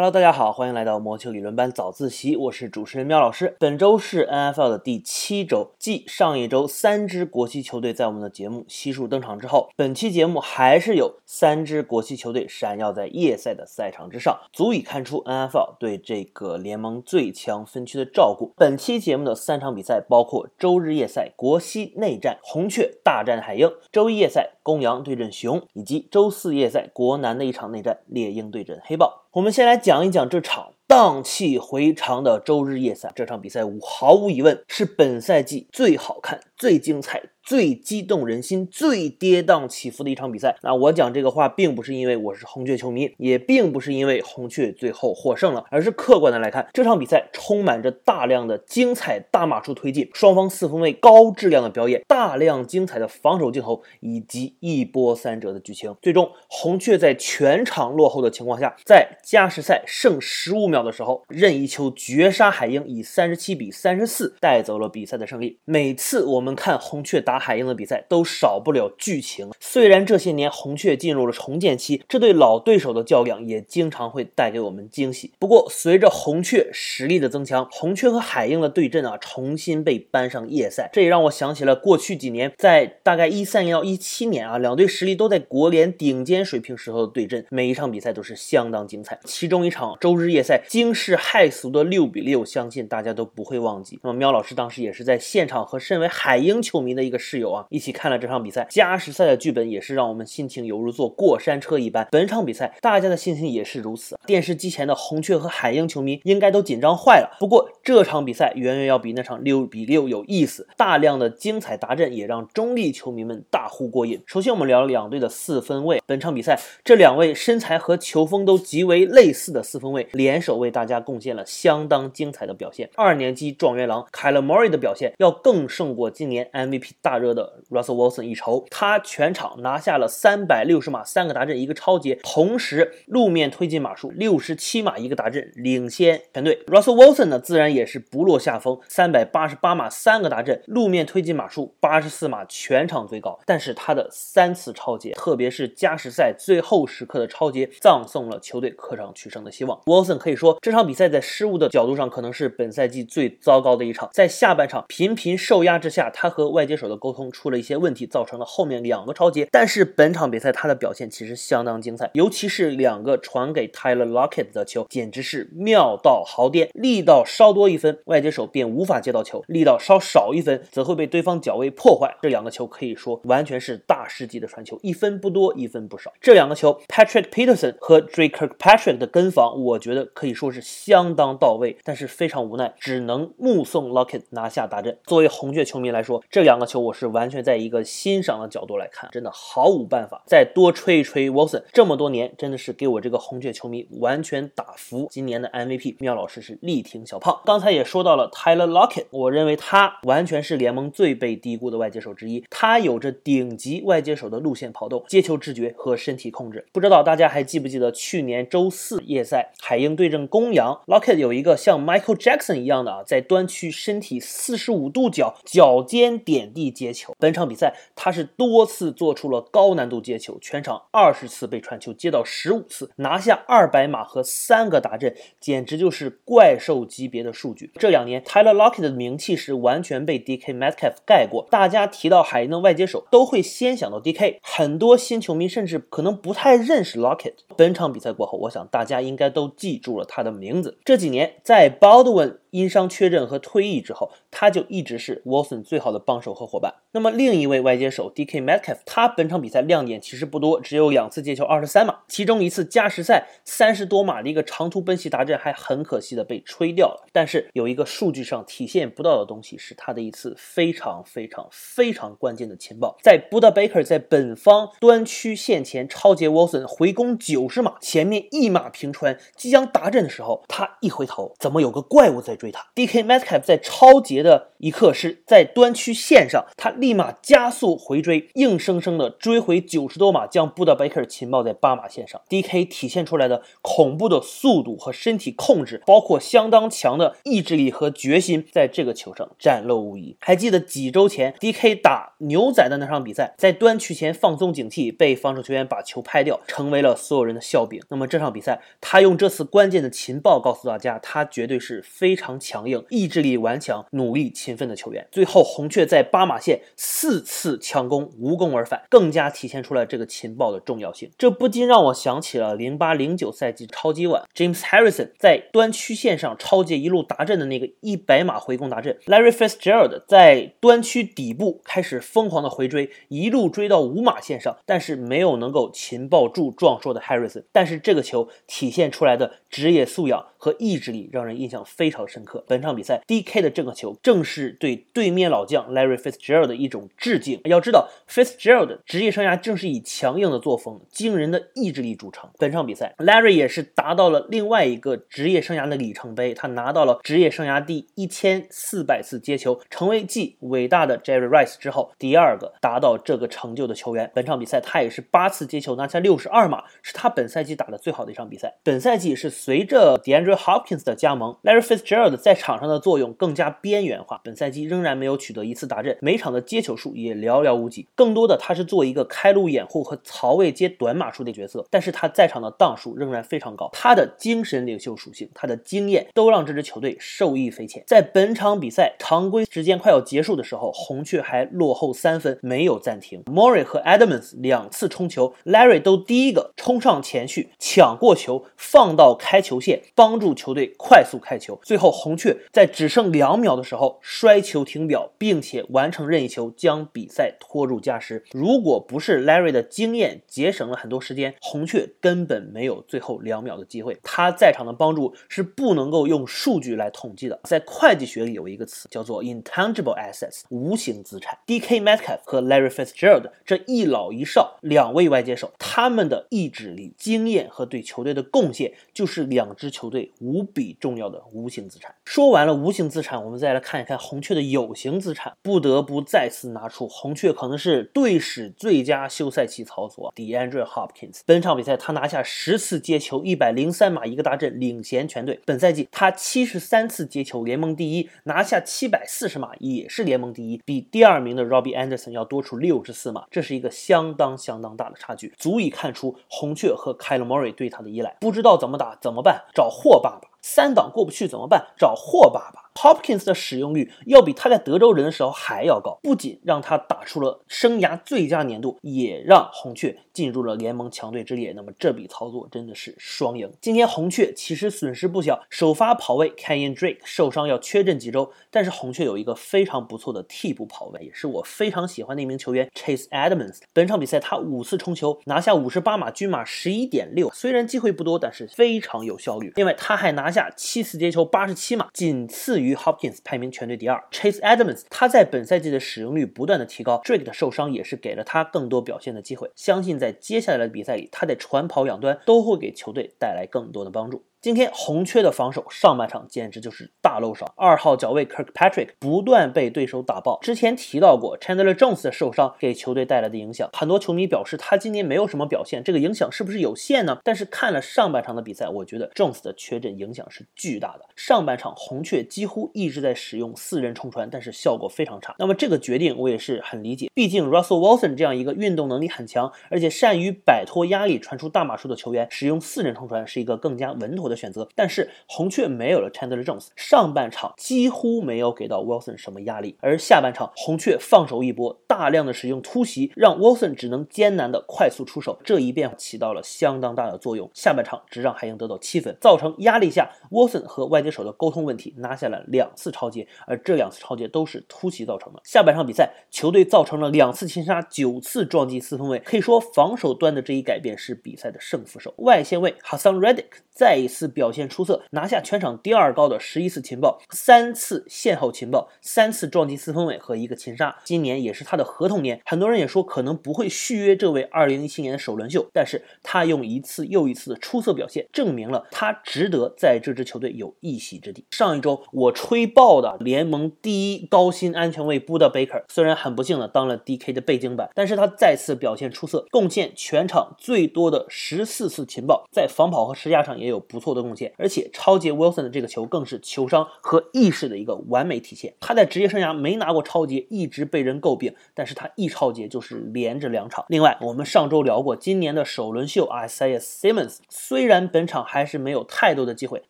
Hello，大家好，欢迎来到魔球理论班早自习，我是主持人喵老师。本周是 NFL 的第七周，继上一周三支国际球队在我们的节目悉数登场之后，本期节目还是有三支国际球队闪耀在夜赛的赛场之上，足以看出 NFL 对这个联盟最强分区的照顾。本期节目的三场比赛包括周日夜赛国西内战，红雀大战海鹰；周一夜赛公羊对阵熊，以及周四夜赛国南的一场内战，猎鹰对阵黑豹。我们先来讲讲一讲这场荡气回肠的周日夜赛。这场比赛毫无疑问是本赛季最好看、最精彩。最激动人心、最跌宕起伏的一场比赛。那我讲这个话，并不是因为我是红雀球迷，也并不是因为红雀最后获胜了，而是客观的来看，这场比赛充满着大量的精彩大码数推进，双方四分卫高质量的表演，大量精彩的防守镜头，以及一波三折的剧情。最终，红雀在全场落后的情况下，在加时赛剩十五秒的时候，任意球绝杀海鹰，以三十七比三十四带走了比赛的胜利。每次我们看红雀打。打海鹰的比赛都少不了剧情。虽然这些年红雀进入了重建期，这对老对手的较量也经常会带给我们惊喜。不过，随着红雀实力的增强，红雀和海鹰的对阵啊，重新被搬上夜赛。这也让我想起了过去几年，在大概一三年到一七年啊，两队实力都在国联顶尖水平时候的对阵，每一场比赛都是相当精彩。其中一场周日夜赛惊世骇俗的六比六，相信大家都不会忘记。那么，喵老师当时也是在现场和身为海鹰球迷的一个。室友啊，一起看了这场比赛。加时赛的剧本也是让我们心情犹如坐过山车一般。本场比赛大家的心情也是如此。电视机前的红雀和海鹰球迷应该都紧张坏了。不过这场比赛远远要比那场六比六有意思。大量的精彩达阵也让中立球迷们大呼过瘾。首先我们聊两队的四分卫。本场比赛这两位身材和球风都极为类似的四分卫联手为大家贡献了相当精彩的表现。二年级状元郎凯勒·莫瑞的表现要更胜过今年 MVP 大。热的 Russell Wilson 一筹，他全场拿下了三百六十码三个达阵一个超节，同时路面推进码数六十七码一个达阵，领先全队。Russell Wilson 呢，自然也是不落下风，三百八十八码三个达阵，路面推进码数八十四码，全场最高。但是他的三次超节，特别是加时赛最后时刻的超节，葬送了球队客场取胜的希望。Wilson 可以说说这场比赛在失误的角度上，可能是本赛季最糟糕的一场。在下半场频频受压之下，他和外接手的。沟通出了一些问题，造成了后面两个超节。但是本场比赛他的表现其实相当精彩，尤其是两个传给 Tyler Lockett 的球，简直是妙到毫巅。力道稍多一分，外接手便无法接到球；力道稍少一分，则会被对方脚位破坏。这两个球可以说完全是大师级的传球，一分不多，一分不少。这两个球，Patrick Peterson 和 Drake Patrick 的跟防，我觉得可以以说是相当到位。但是非常无奈，只能目送 Lockett 拿下大阵。作为红雀球迷来说，这两个球我。是完全在一个欣赏的角度来看，真的毫无办法。再多吹一吹 Watson，这么多年真的是给我这个红雀球迷完全打服。今年的 MVP 妙老师是力挺小胖。刚才也说到了 Tyler Lockett，我认为他完全是联盟最被低估的外接手之一。他有着顶级外接手的路线跑动、接球直觉和身体控制。不知道大家还记不记得去年周四夜赛海鹰对阵公羊，Lockett 有一个像 Michael Jackson 一样的啊，在端区身体四十五度角脚尖点地。接球，本场比赛他是多次做出了高难度接球，全场二十次被传球接到十五次，拿下二百码和三个达阵，简直就是怪兽级别的数据。这两年，Tyler Lockett 的名气是完全被 DK Metcalf 盖过。大家提到海鹰的外接手，都会先想到 DK。很多新球迷甚至可能不太认识 Lockett。本场比赛过后，我想大家应该都记住了他的名字。这几年，在 Baldwin 因伤缺阵和退役之后，他就一直是 Wilson 最好的帮手和伙伴。那么另一位外接手 DK Metcalf，他本场比赛亮点其实不多，只有两次接球二十三码，其中一次加时赛三十多码的一个长途奔袭达阵还很可惜的被吹掉了。但是有一个数据上体现不到的东西，是他的一次非常非常非常关键的情报，在 Buda Baker 在本方端区线前超截 Wilson 回攻九十码，前面一马平川，即将达阵的时候，他一回头，怎么有个怪物在追他。D.K. Metcalf 在超节的一刻是在端区线上，他立马加速回追，硬生生的追回九十多码，将布达贝克擒抱在八码线上。D.K. 体现出来的恐怖的速度和身体控制，包括相当强的意志力和决心，在这个球上展露无遗。还记得几周前 D.K. 打牛仔的那场比赛，在端区前放松警惕，被防守球员把球拍掉，成为了所有人的笑柄。那么这场比赛，他用这次关键的擒抱告诉大家，他绝对是非常强硬、意志力顽强、努力勤奋的球员。最后，红雀在八码线四次强攻无功而返，更加体现出了这个擒抱的重要性。这不禁让我想起了零八零九赛季超级碗，James Harrison 在端区线上超界一路达阵的那个一百码回攻达阵，Larry Fitzgerald 在端区底部开始疯狂的回追，一路追到五码线上，但是没有能够擒抱住壮硕的 Harrison。但是这个球体现出来的职业素养和意志力让人印象非常深刻。本场比赛，D.K. 的这个球正是对对面老将 Larry Fitzgerald 的一种致敬。要知道，Fitzgerald 职业生涯正是以强硬的作风、惊人的意志力著称。本场比赛，Larry 也是达到了另外一个职业生涯的里程碑，他拿到了职业生涯第一千四百次接球，成为继伟大的 Jerry Rice 之后第二个达到这个成就的球员。本场比赛，他也是八次接球拿下六十二码，是他本赛季打的最好的一场比赛。本赛季是随着 DeAndre Hopkins 的加盟，Larry Fitzgerald 在场上的作用更加边缘化。本赛季仍然没有取得一次达阵，每场的接球数也寥寥无几。更多的他是做一个开路掩护和槽位接短码数的角色，但是他在场的档数仍然非常高。他的精神领袖属性，他的经验都让这支球队受益匪浅。在本场比赛常规时间快要结束的时候，红雀还落后三分，没有暂停。Murray 和 Adams 两次冲球，Larry 都第一个冲上前去抢过球，放到开球线，帮助球队快速开球。最后，红雀在只剩两秒的时候摔球停表，并且完成任意球，将比赛拖入加时。如果不是 Larry 的经验节省了很多时间，红雀根本没有最后两秒的机会。他在场的帮助是不能够用数据来统计的。在会计学里有一个词叫做 intangible assets，无形资产。D.K. Metcalf 和 Larry Fitzgerald 这一老一少两位外接手，他们的意志力、经验和对球队的贡献，就是两支球队无比重要的无形资产。说完了无形资产，我们再来看一看红雀的有形资产。不得不再次拿出红雀可能是队史最佳休赛期操作 DeAndre Hopkins。本场比赛他拿下十次接球，一百零三码一个大阵，领衔全队。本赛季他七十三次接球，联盟第一，拿下七百四十码，也是联盟第一，比第二名的 Robbie Anderson 要多出六十四码，这是一个相当相当大的差距，足以看出红雀和 Kyle Murray 对他的依赖。不知道怎么打怎么办？找霍爸爸。三档过不去怎么办？找霍爸爸。Hopkins 的使用率要比他在德州人的时候还要高，不仅让他打出了生涯最佳年度，也让红雀进入了联盟强队之列。那么这笔操作真的是双赢。今天红雀其实损失不小，首发跑位 Kenyon Drake 受伤要缺阵几周，但是红雀有一个非常不错的替补跑位，也是我非常喜欢的一名球员 Chase Edmonds。本场比赛他五次冲球拿下五十八码，均码十一点六，虽然机会不多，但是非常有效率。另外他还拿下七次接球八十七码，仅次于。Hopkins 排名全队第二，Chase Edmonds 他在本赛季的使用率不断的提高，Drake 的受伤也是给了他更多表现的机会。相信在接下来的比赛里，他在传跑两端都会给球队带来更多的帮助。今天红雀的防守上半场简直就是大漏勺，二号脚卫 Kirkpatrick 不断被对手打爆。之前提到过 Chandler Jones 的受伤给球队带来的影响，很多球迷表示他今年没有什么表现，这个影响是不是有限呢？但是看了上半场的比赛，我觉得 Jones 的缺阵影响是巨大的。上半场红雀几乎一直在使用四人冲传，但是效果非常差。那么这个决定我也是很理解，毕竟 Russell Wilson 这样一个运动能力很强，而且善于摆脱压力传出大码数的球员，使用四人冲传是一个更加稳妥。的选择，但是红雀没有了 Chandler Jones，上半场几乎没有给到 Wilson 什么压力，而下半场红雀放手一搏，大量的使用突袭，让 Wilson 只能艰难的快速出手，这一变起到了相当大的作用。下半场只让海鹰得到七分，造成压力下 Wilson 和外接手的沟通问题，拿下了两次超节，而这两次超节都是突袭造成的。下半场比赛，球队造成了两次擒杀，九次撞击四分卫，可以说防守端的这一改变是比赛的胜负手。外线卫 Hassan Reddick 再一次。次表现出色，拿下全场第二高的十一次情报，三次线后情报，三次撞击四分卫和一个擒杀。今年也是他的合同年，很多人也说可能不会续约这位二零一七年的首轮秀，但是他用一次又一次的出色表现，证明了他值得在这支球队有一席之地。上一周我吹爆的联盟第一高薪安全卫 Buda Baker，虽然很不幸的当了 DK 的背景板，但是他再次表现出色，贡献全场最多的十四次情报，在防跑和施压上也有不错的贡献，而且超级 Wilson 的这个球更是球商和意识的一个完美体现。他在职业生涯没拿过超级，一直被人诟病，但是他一超级就是连着两场。另外，我们上周聊过今年的首轮秀 Isaiah Simmons，虽然本场还是没有太多的机会，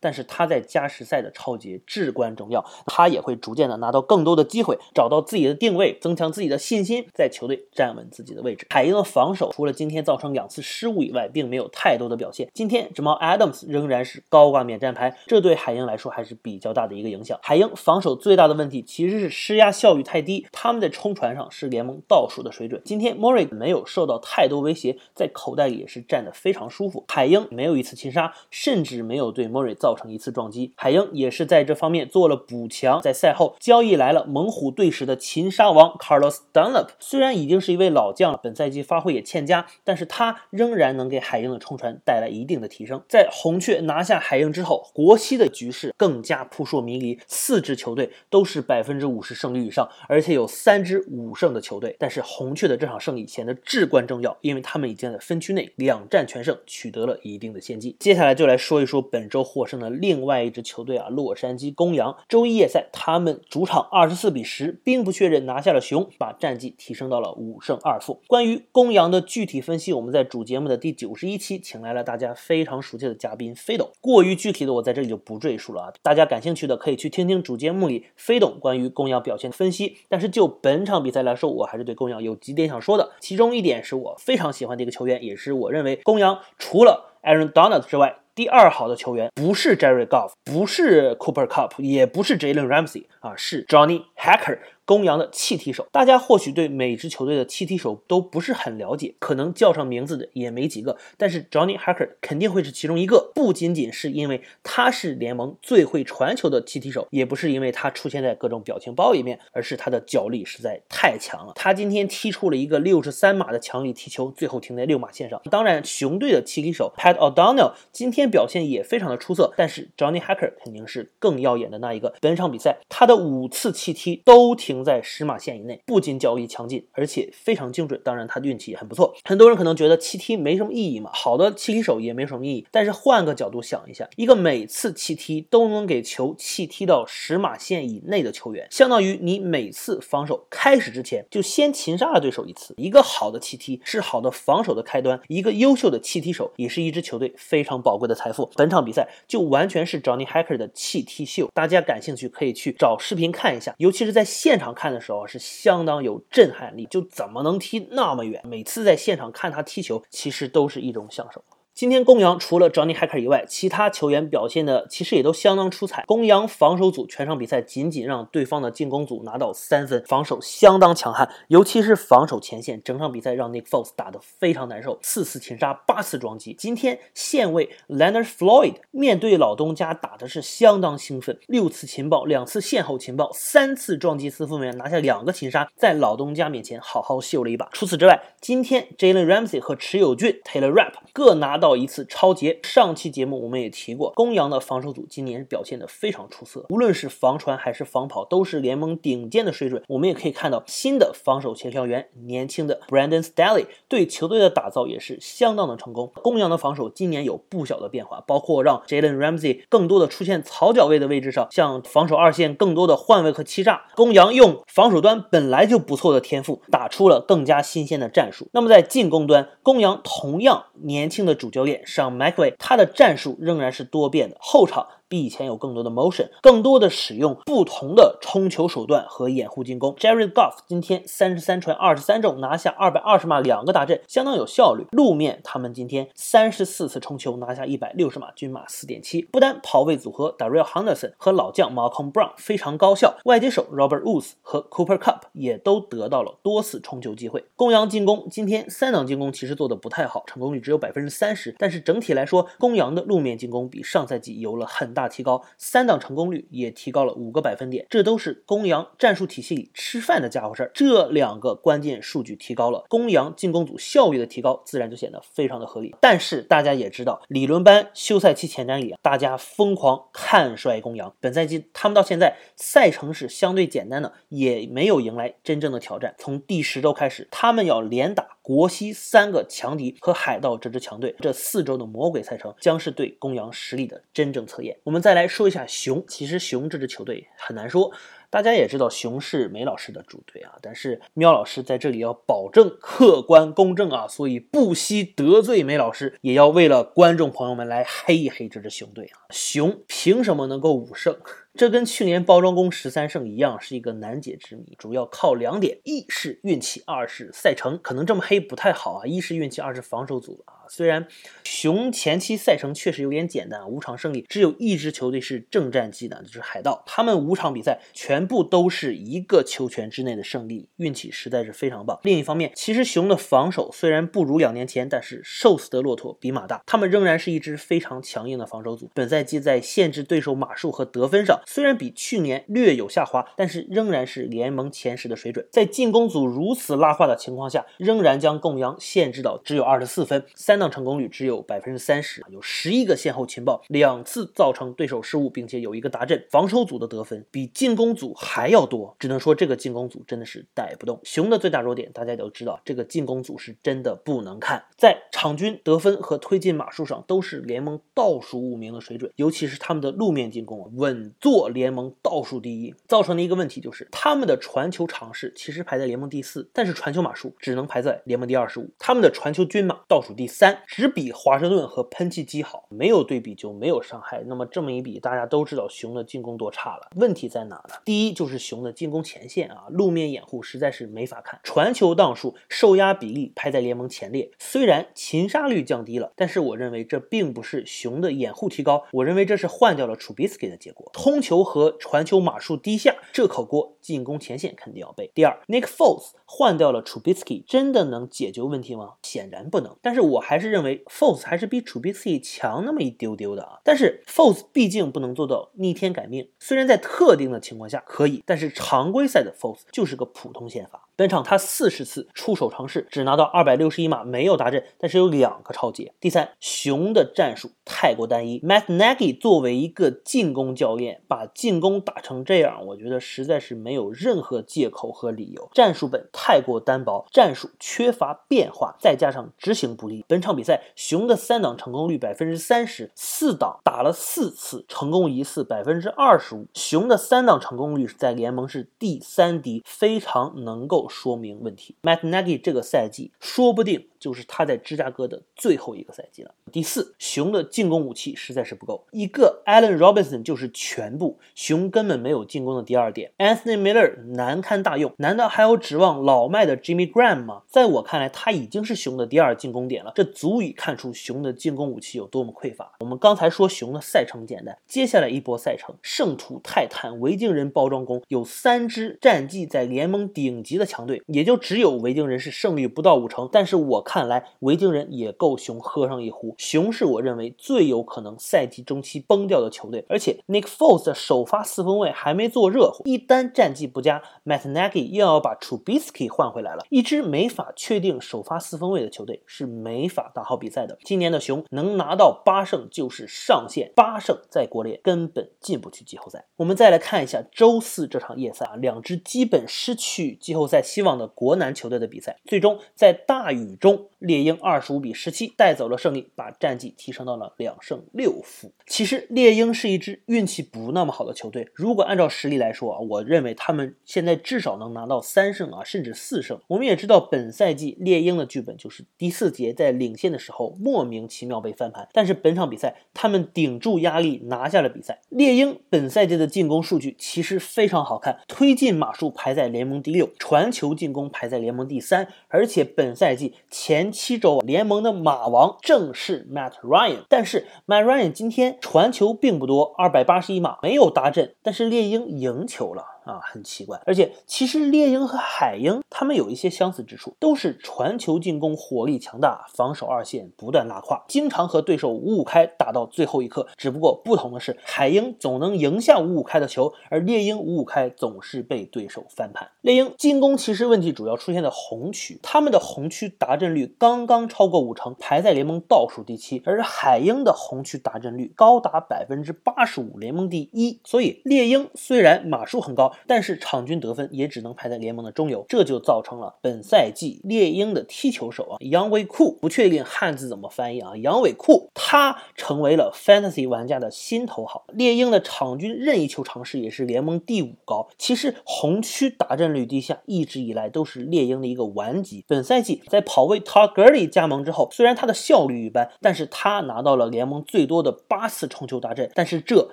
但是他在加时赛的超级至关重要，他也会逐渐的拿到更多的机会，找到自己的定位，增强自己的信心，在球队站稳自己的位置。海鹰的防守除了今天造成两次失误以外，并没有太多的表现。今天 Jamal Adams 仍然是是高挂免战牌，这对海鹰来说还是比较大的一个影响。海鹰防守最大的问题其实是施压效率太低，他们在冲传上是联盟倒数的水准。今天莫瑞没有受到太多威胁，在口袋里也是站得非常舒服。海鹰没有一次擒杀，甚至没有对莫瑞造成一次撞击。海鹰也是在这方面做了补强，在赛后交易来了猛虎队史的擒杀王 Carlos Dunlap，虽然已经是一位老将了，本赛季发挥也欠佳，但是他仍然能给海鹰的冲传带来一定的提升。在红雀拿拿下海鹰之后，国西的局势更加扑朔迷离，四支球队都是百分之五十胜率以上，而且有三支五胜的球队。但是红雀的这场胜利显得至关重要，因为他们已经在分区内两战全胜，取得了一定的先机。接下来就来说一说本周获胜的另外一支球队啊，洛杉矶公羊。周一夜赛，他们主场二十四比十，兵不血刃拿下了熊，把战绩提升到了五胜二负。关于公羊的具体分析，我们在主节目的第九十一期请来了大家非常熟悉的嘉宾飞斗过于具体的我在这里就不赘述了啊。大家感兴趣的可以去听听主节目里飞董关于公羊表现的分析。但是就本场比赛来说，我还是对公羊有几点想说的。其中一点是我非常喜欢的一个球员，也是我认为公羊除了 Aaron Donald 之外。第二好的球员不是 Jerry Goff，不是 Cooper Cup，也不是 Jalen Ramsey 啊，是 Johnny Hacker。公羊的气踢手，大家或许对每支球队的气踢手都不是很了解，可能叫上名字的也没几个。但是 Johnny Hacker 肯定会是其中一个，不仅仅是因为他是联盟最会传球的气踢手，也不是因为他出现在各种表情包里面，而是他的脚力实在太强了。他今天踢出了一个六十三码的强力踢球，最后停在六码线上。当然，熊队的气踢手 Pat O'Donnell 今天表现也非常的出色，但是 Johnny Hacker 肯定是更耀眼的那一个。本场比赛他的五次气踢都停在十码线以内，不仅脚力强劲，而且非常精准。当然，他运气也很不错。很多人可能觉得气踢没什么意义嘛，好的气踢手也没什么意义。但是换个角度想一下，一个每次气踢都能给球气踢到十码线以内的球员，相当于你每次防守开始之前就先擒杀了对手一次。一个好的气踢是好的防守的开端，一个优秀的气踢手也是一支球队非常宝贵的财富。本场比赛就完全是 Johnny Hacker 的气踢秀，大家感兴趣可以去找视频看一下，尤其是在现场看的时候。是相当有震撼力，就怎么能踢那么远？每次在现场看他踢球，其实都是一种享受。今天公羊除了 Johnny Hacker 以外，其他球员表现的其实也都相当出彩。公羊防守组全场比赛仅仅让对方的进攻组拿到三分，防守相当强悍，尤其是防守前线，整场比赛让 Nick fols 打得非常难受，四次擒杀，八次撞击。今天线位 Leonard Floyd 面对老东家打的是相当兴奋，六次擒报，两次线后擒报，三次撞击四分卫，拿下两个擒杀，在老东家面前好好秀了一把。除此之外，今天 Jalen Ramsey 和池友俊 Taylor Rapp 各拿到到。一次超节。上期节目我们也提过，公羊的防守组今年表现的非常出色，无论是防传还是防跑，都是联盟顶尖的水准。我们也可以看到新的防守协调员，年轻的 Brandon Staley 对球队的打造也是相当的成功。公羊的防守今年有不小的变化，包括让 Jalen Ramsey 更多的出现草脚位的位置上，像防守二线更多的换位和欺诈。公羊用防守端本来就不错的天赋，打出了更加新鲜的战术。那么在进攻端，公羊同样年轻的主教练上 McVay，他的战术仍然是多变的。后场比以前有更多的 motion，更多的使用不同的冲球手段和掩护进攻。Jared Goff 今天三十三传二十三中，拿下二百二十码，两个大阵，相当有效率。路面他们今天三十四次冲球，拿下一百六十码，均码四点七。不单跑位组合 Daryl Henderson 和老将 Malcolm Brown 非常高效，外接手 Robert Woods 和 Cooper Cup 也都得到了多次冲球机会。公羊进攻今天三档进攻其实做的不太好，成功率只有百分之三十，但是整体来说，公羊的路面进攻比上赛季有了很大大提高，三档成功率也提高了五个百分点，这都是公羊战术体系里吃饭的家伙事儿。这两个关键数据提高了，公羊进攻组效率的提高，自然就显得非常的合理。但是大家也知道，理论班休赛期前瞻里，大家疯狂看衰公羊。本赛季他们到现在赛程是相对简单的，也没有迎来真正的挑战。从第十周开始，他们要连打国西三个强敌和海盗这支强队，这四周的魔鬼赛程将是对公羊实力的真正测验。我们再来说一下熊，其实熊这支球队很难说。大家也知道，熊是梅老师的主队啊，但是喵老师在这里要保证客观公正啊，所以不惜得罪梅老师，也要为了观众朋友们来黑一黑这支熊队啊。熊凭什么能够五胜？这跟去年包装工十三胜一样，是一个难解之谜，主要靠两点：一是运气，二是赛程。可能这么黑不太好啊，一是运气，二是防守组啊。虽然熊前期赛程确实有点简单，五场胜利，只有一支球队是正战绩的，就是海盗。他们五场比赛全部都是一个球权之内的胜利，运气实在是非常棒。另一方面，其实熊的防守虽然不如两年前，但是瘦死的骆驼比马大，他们仍然是一支非常强硬的防守组。本赛季在限制对手码数和得分上，虽然比去年略有下滑，但是仍然是联盟前十的水准。在进攻组如此拉胯的情况下，仍然将公羊限制到只有二十四分，三档成功率只有百分之三十，有十一个先后情报，两次造成对手失误，并且有一个达阵。防守组的得分比进攻组还要多，只能说这个进攻组真的是带不动。熊的最大弱点大家都知道，这个进攻组是真的不能看，在场均得分和推进码数上都是联盟倒数五名的水准，尤其是他们的路面进攻稳坐联盟倒数第一，造成的一个问题就是他们的传球尝试其实排在联盟第四，但是传球码数只能排在联盟第二十五，他们的传球均码倒数第三，只比华盛顿和喷气机好，没有对比就没有伤害。那么这么一比，大家都知道熊的进攻多差了。问题在哪呢？第一就是熊的进攻前线啊，路面掩护实在是没法看，传球档数、受压比例排在联盟前列。虽然擒杀率降低了，但是我认为这并不是熊的掩护提高，我认为这是换掉了 Trubisky 的结果。通球和传球码数低下，这口锅进攻前线肯定要背。第二，Nick Foles 换掉了 Trubisky，真的能解决问题吗？显然不能。但是我还是认为 false 还是比 ChuPC 强那么一丢丢的啊。但是 false 毕竟不能做到逆天改命，虽然在特定的情况下可以，但是常规赛的 false 就是个普通宪法。本场他四十次出手尝试，只拿到二百六十一码，没有达阵，但是有两个超节。第三，熊的战术太过单一。Matt Nagy 作为一个进攻教练，把进攻打成这样，我觉得实在是没有任何借口和理由。战术本太过单薄，战术缺乏变化，再加上执行不力。本场比赛，熊的三档成功率百分之三十四档打了四次，成功一次百分之二十五。熊的三档成功率在联盟是第三低，非常能够。说明问题，Matt Nagy 这个赛季说不定就是他在芝加哥的最后一个赛季了。第四，熊的进攻武器实在是不够，一个 Allen Robinson 就是全部，熊根本没有进攻的第二点。Anthony Miller 难堪大用，难道还要指望老迈的 Jimmy Graham 吗？在我看来，他已经是熊的第二进攻点了，这足以看出熊的进攻武器有多么匮乏。我们刚才说熊的赛程简单，接下来一波赛程，圣徒、泰坦、维京人、包装工有三支战绩在联盟顶级的强队，也就只有维京人是胜率不到五成，但是我看来维京人也够熊喝上一壶。熊是我认为最有可能赛季中期崩掉的球队，而且 Nick Foles 的首发四分卫还没做热乎，一旦战绩不佳，Matt Nagy 又要把 Trubisky 换回来了。一支没法确定首发四分卫的球队是没法打好比赛的。今年的熊能拿到八胜就是上限，八胜在国联根本进不去季后赛。我们再来看一下周四这场夜赛啊，两支基本失去季后赛希望的国男球队的比赛。最终在大雨中，猎鹰二十五比十七带走了胜利，把战绩提升到了两胜六负。其实猎鹰是一支运气不那么好的球队，如果按照实力来说啊，我认为他们现在至少能拿到三胜啊，甚至四胜。我们也知道本赛季猎鹰的剧本就是第四节在领先的时候莫名其妙被翻盘，但是本场比赛他们顶住压力拿下了比赛。猎鹰本赛季的进攻数据其实非常好看，推进码数排在联盟第六，传球进攻排在联盟第三，而且本赛季前七周联盟的马王正是 Matt Ryan，但是 Matt Ryan 今天传球并不多，二百八十一码没有达阵，但是猎鹰赢球了。啊，很奇怪，而且其实猎鹰和海鹰他们有一些相似之处，都是传球进攻火力强大，防守二线不断拉胯，经常和对手五五开打到最后一刻。只不过不同的是，海鹰总能赢下五五开的球，而猎鹰五五开总是被对手翻盘。猎鹰进攻其实问题主要出现在红区，他们的红区达阵率刚刚超过五成，排在联盟倒数第七，而海鹰的红区达阵率高达百分之八十五，联盟第一。所以猎鹰虽然码数很高，但是场均得分也只能排在联盟的中游，这就造成了本赛季猎鹰的踢球手啊，杨伟库不确定汉字怎么翻译啊，杨伟库他成为了 fantasy 玩家的心头好。猎鹰的场均任意球尝试也是联盟第五高。其实红区打阵率低下，一直以来都是猎鹰的一个顽疾。本赛季在跑位 t a g u r l y 加盟之后，虽然他的效率一般，但是他拿到了联盟最多的八次冲球大阵，但是这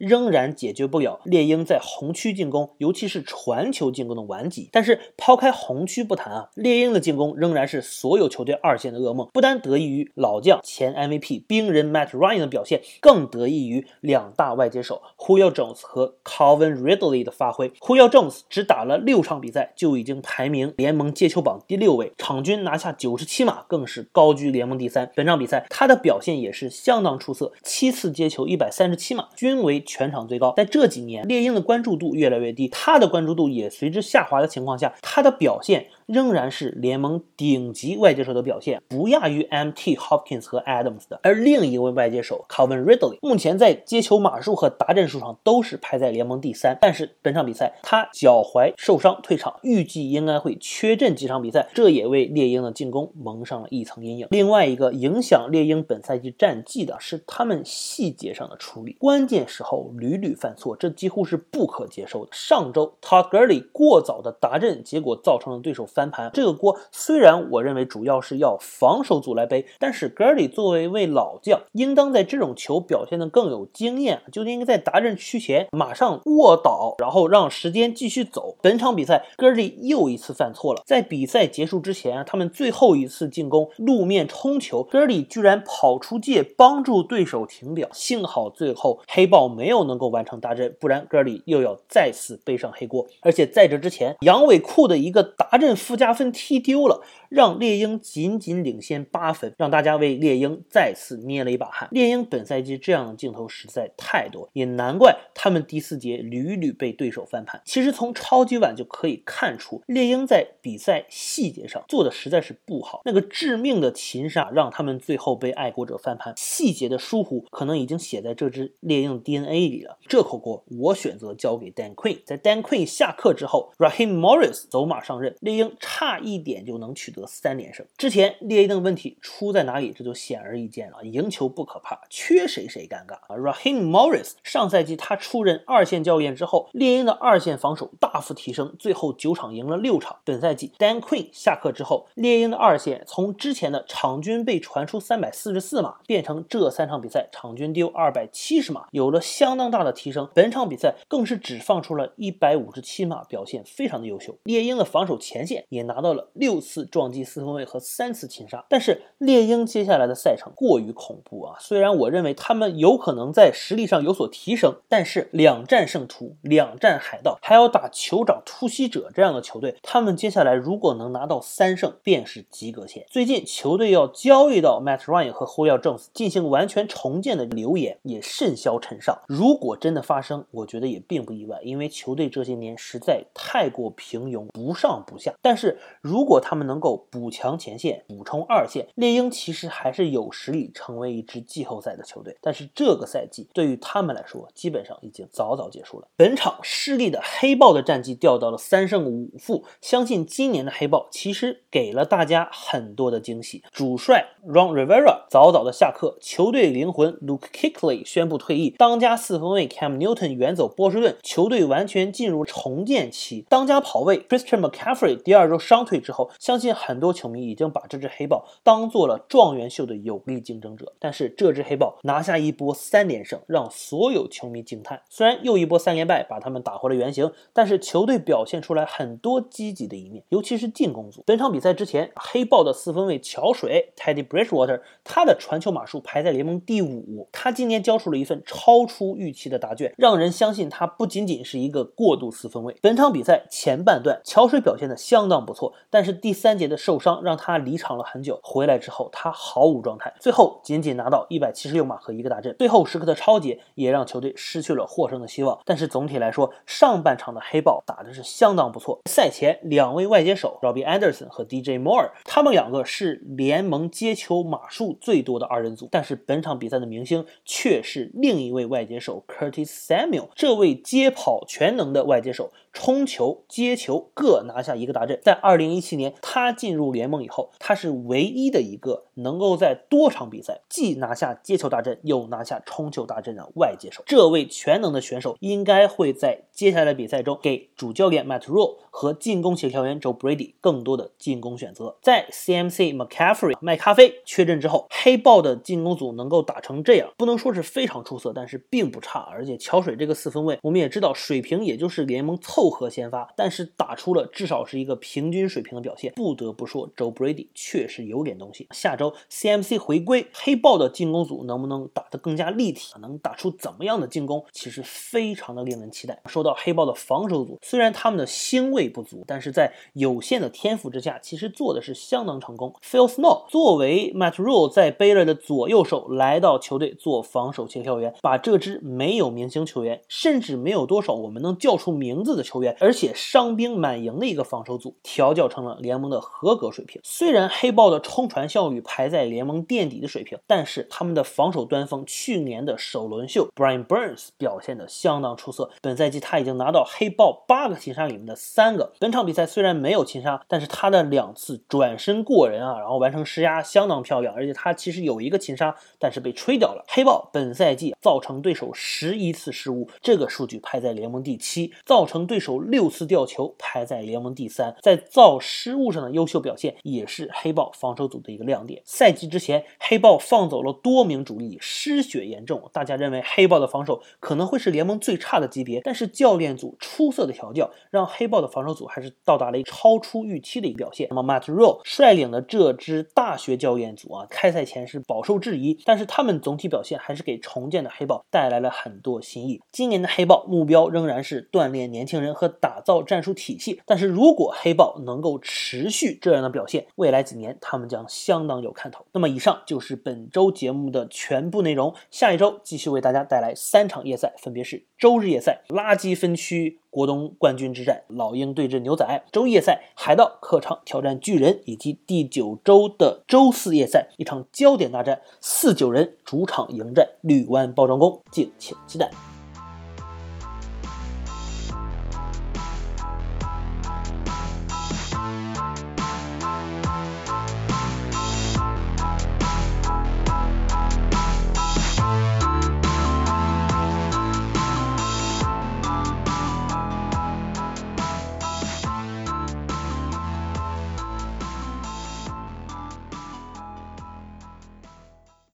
仍然解决不了猎鹰在红区进攻，尤其。是传球进攻的顽疾，但是抛开红区不谈啊，猎鹰的进攻仍然是所有球队二线的噩梦。不单得益于老将前 MVP 冰人 Matt Ryan 的表现，更得益于两大外接手 Julio Jones 和 Calvin Ridley 的发挥。Julio Jones 只打了六场比赛，就已经排名联盟接球榜第六位，场均拿下九十七码，更是高居联盟第三。本场比赛他的表现也是相当出色，七次接球一百三十七码，均为全场最高。在这几年，猎鹰的关注度越来越低，他的。关注度也随之下滑的情况下，他的表现。仍然是联盟顶级外接手的表现，不亚于 MT Hopkins 和 Adams 的。而另一位外接手 Calvin Ridley 目前在接球码数和达阵数上都是排在联盟第三。但是本场比赛他脚踝受伤退场，预计应该会缺阵几场比赛，这也为猎鹰的进攻蒙上了一层阴影。另外一个影响猎鹰本赛季战绩的是他们细节上的处理，关键时候屡屡犯错，这几乎是不可接受的。上周 Todd Gurley 过早的达阵，结果造成了对手。翻盘这个锅虽然我认为主要是要防守组来背，但是 Gurley 作为一位老将，应当在这种球表现的更有经验，就应该在达阵区前马上卧倒，然后让时间继续走。本场比赛 Gurley 又一次犯错了，在比赛结束之前，他们最后一次进攻路面冲球，Gurley 居然跑出界帮助对手停表，幸好最后黑豹没有能够完成达阵，不然 Gurley 又要再次背上黑锅。而且在这之前，杨伟库的一个达阵。附加分踢丢了，让猎鹰仅仅领先八分，让大家为猎鹰再次捏了一把汗。猎鹰本赛季这样的镜头实在太多，也难怪他们第四节屡屡被对手翻盘。其实从超级碗就可以看出，猎鹰在比赛细节上做的实在是不好。那个致命的擒杀让他们最后被爱国者翻盘，细节的疏忽可能已经写在这支猎鹰 DNA 里了。这口锅我选择交给 Dan Quinn。在 Dan Quinn 下课之后，Rahim Morris 走马上任，猎鹰。差一点就能取得三连胜。之前猎鹰的问题出在哪里？这就显而易见了。赢球不可怕，缺谁谁尴尬啊。Rahim Morris 上赛季他出任二线教练之后，猎鹰的二线防守大幅提升，最后九场赢了六场。本赛季 Dan Quinn 下课之后，猎鹰的二线从之前的场均被传出三百四十四码，变成这三场比赛场均丢二百七十码，有了相当大的提升。本场比赛更是只放出了一百五十七码，表现非常的优秀。猎鹰的防守前线。也拿到了六次撞击四分卫和三次擒杀，但是猎鹰接下来的赛程过于恐怖啊！虽然我认为他们有可能在实力上有所提升，但是两战胜出，两战海盗，还要打酋长突袭者这样的球队，他们接下来如果能拿到三胜，便是及格线。最近球队要交易到 Matt Ryan 和 Julio Jones 进行完全重建的流言也甚嚣尘上，如果真的发生，我觉得也并不意外，因为球队这些年实在太过平庸，不上不下。但是如果他们能够补强前线，补充二线，猎鹰其实还是有实力成为一支季后赛的球队。但是这个赛季对于他们来说，基本上已经早早结束了。本场失利的黑豹的战绩掉到了三胜五负，相信今年的黑豹其实给了大家很多的惊喜。主帅 Ron Rivera 早早的下课，球队灵魂 Luke Kuechly 宣布退役，当家四分卫 Cam Newton 远走波士顿，球队完全进入重建期。当家跑卫 Christian McCaffrey 第二周伤退之后，相信很多球迷已经把这支黑豹当做了状元秀的有力竞争者。但是这支黑豹拿下一波三连胜，让所有球迷惊叹。虽然又一波三连败把他们打回了原形，但是球队表现出来很多积极的一面，尤其是进攻组。本场比赛之前，黑豹的四分卫桥水 Teddy Bridgewater 他的传球码数排在联盟第五，他今年交出了一份超出预期的答卷，让人相信他不仅仅是一个过渡四分卫。本场比赛前半段，桥水表现的相相当不错，但是第三节的受伤让他离场了很久，回来之后他毫无状态，最后仅仅拿到一百七十六码和一个大阵，最后时刻的超节也让球队失去了获胜的希望。但是总体来说，上半场的黑豹打的是相当不错。赛前两位外接手 Robbie Anderson 和 DJ Moore，他们两个是联盟接球码数最多的二人组，但是本场比赛的明星却是另一位外接手 Curtis Samuel，这位接跑全能的外接手。冲球、接球各拿下一个大阵。在二零一七年，他进入联盟以后，他是唯一的一个能够在多场比赛既拿下接球大阵，又拿下冲球大阵的外接手。这位全能的选手应该会在接下来比赛中给主教练 Matt Rule 和进攻协调员 Joe Brady 更多的进攻选择。在 CMC McCaffrey 麦咖啡缺阵之后，黑豹的进攻组能够打成这样，不能说是非常出色，但是并不差。而且桥水这个四分卫，我们也知道水平也就是联盟凑。合先发，但是打出了至少是一个平均水平的表现。不得不说，Joe Brady 确实有点东西。下周 CMC 回归，黑豹的进攻组能不能打得更加立体，能打出怎么样的进攻，其实非常的令人期待。说到黑豹的防守组，虽然他们的星位不足，但是在有限的天赋之下，其实做的是相当成功。Phil Snow 作为 Matt Rule 在 Baylor 的左右手，来到球队做防守协调员，把这支没有明星球员，甚至没有多少我们能叫出名字的球员。而且伤兵满营的一个防守组调教成了联盟的合格水平。虽然黑豹的冲传效率排在联盟垫底的水平，但是他们的防守端锋去年的首轮秀 Brian Burns 表现的相当出色。本赛季他已经拿到黑豹八个擒杀里面的三个。本场比赛虽然没有擒杀，但是他的两次转身过人啊，然后完成施压相当漂亮。而且他其实有一个擒杀，但是被吹掉了。黑豹本赛季造成对手十一次失误，这个数据排在联盟第七，造成对手。六次吊球排在联盟第三，在造失误上的优秀表现也是黑豹防守组的一个亮点。赛季之前，黑豹放走了多名主力，失血严重，大家认为黑豹的防守可能会是联盟最差的级别。但是教教练组出色的调教，让黑豹的防守组还是到达了超出预期的一个表现。那么 Matt r o 率领的这支大学教练组啊，开赛前是饱受质疑，但是他们总体表现还是给重建的黑豹带来了很多新意。今年的黑豹目标仍然是锻炼年轻人。和打造战术体系，但是如果黑豹能够持续这样的表现，未来几年他们将相当有看头。那么以上就是本周节目的全部内容，下一周继续为大家带来三场夜赛，分别是周日夜赛垃圾分区国东冠军之战，老鹰对阵牛仔；周夜赛海盗客场挑战巨人，以及第九周的周四夜赛一场焦点大战，四九人主场迎战绿湾包装工，敬请期待。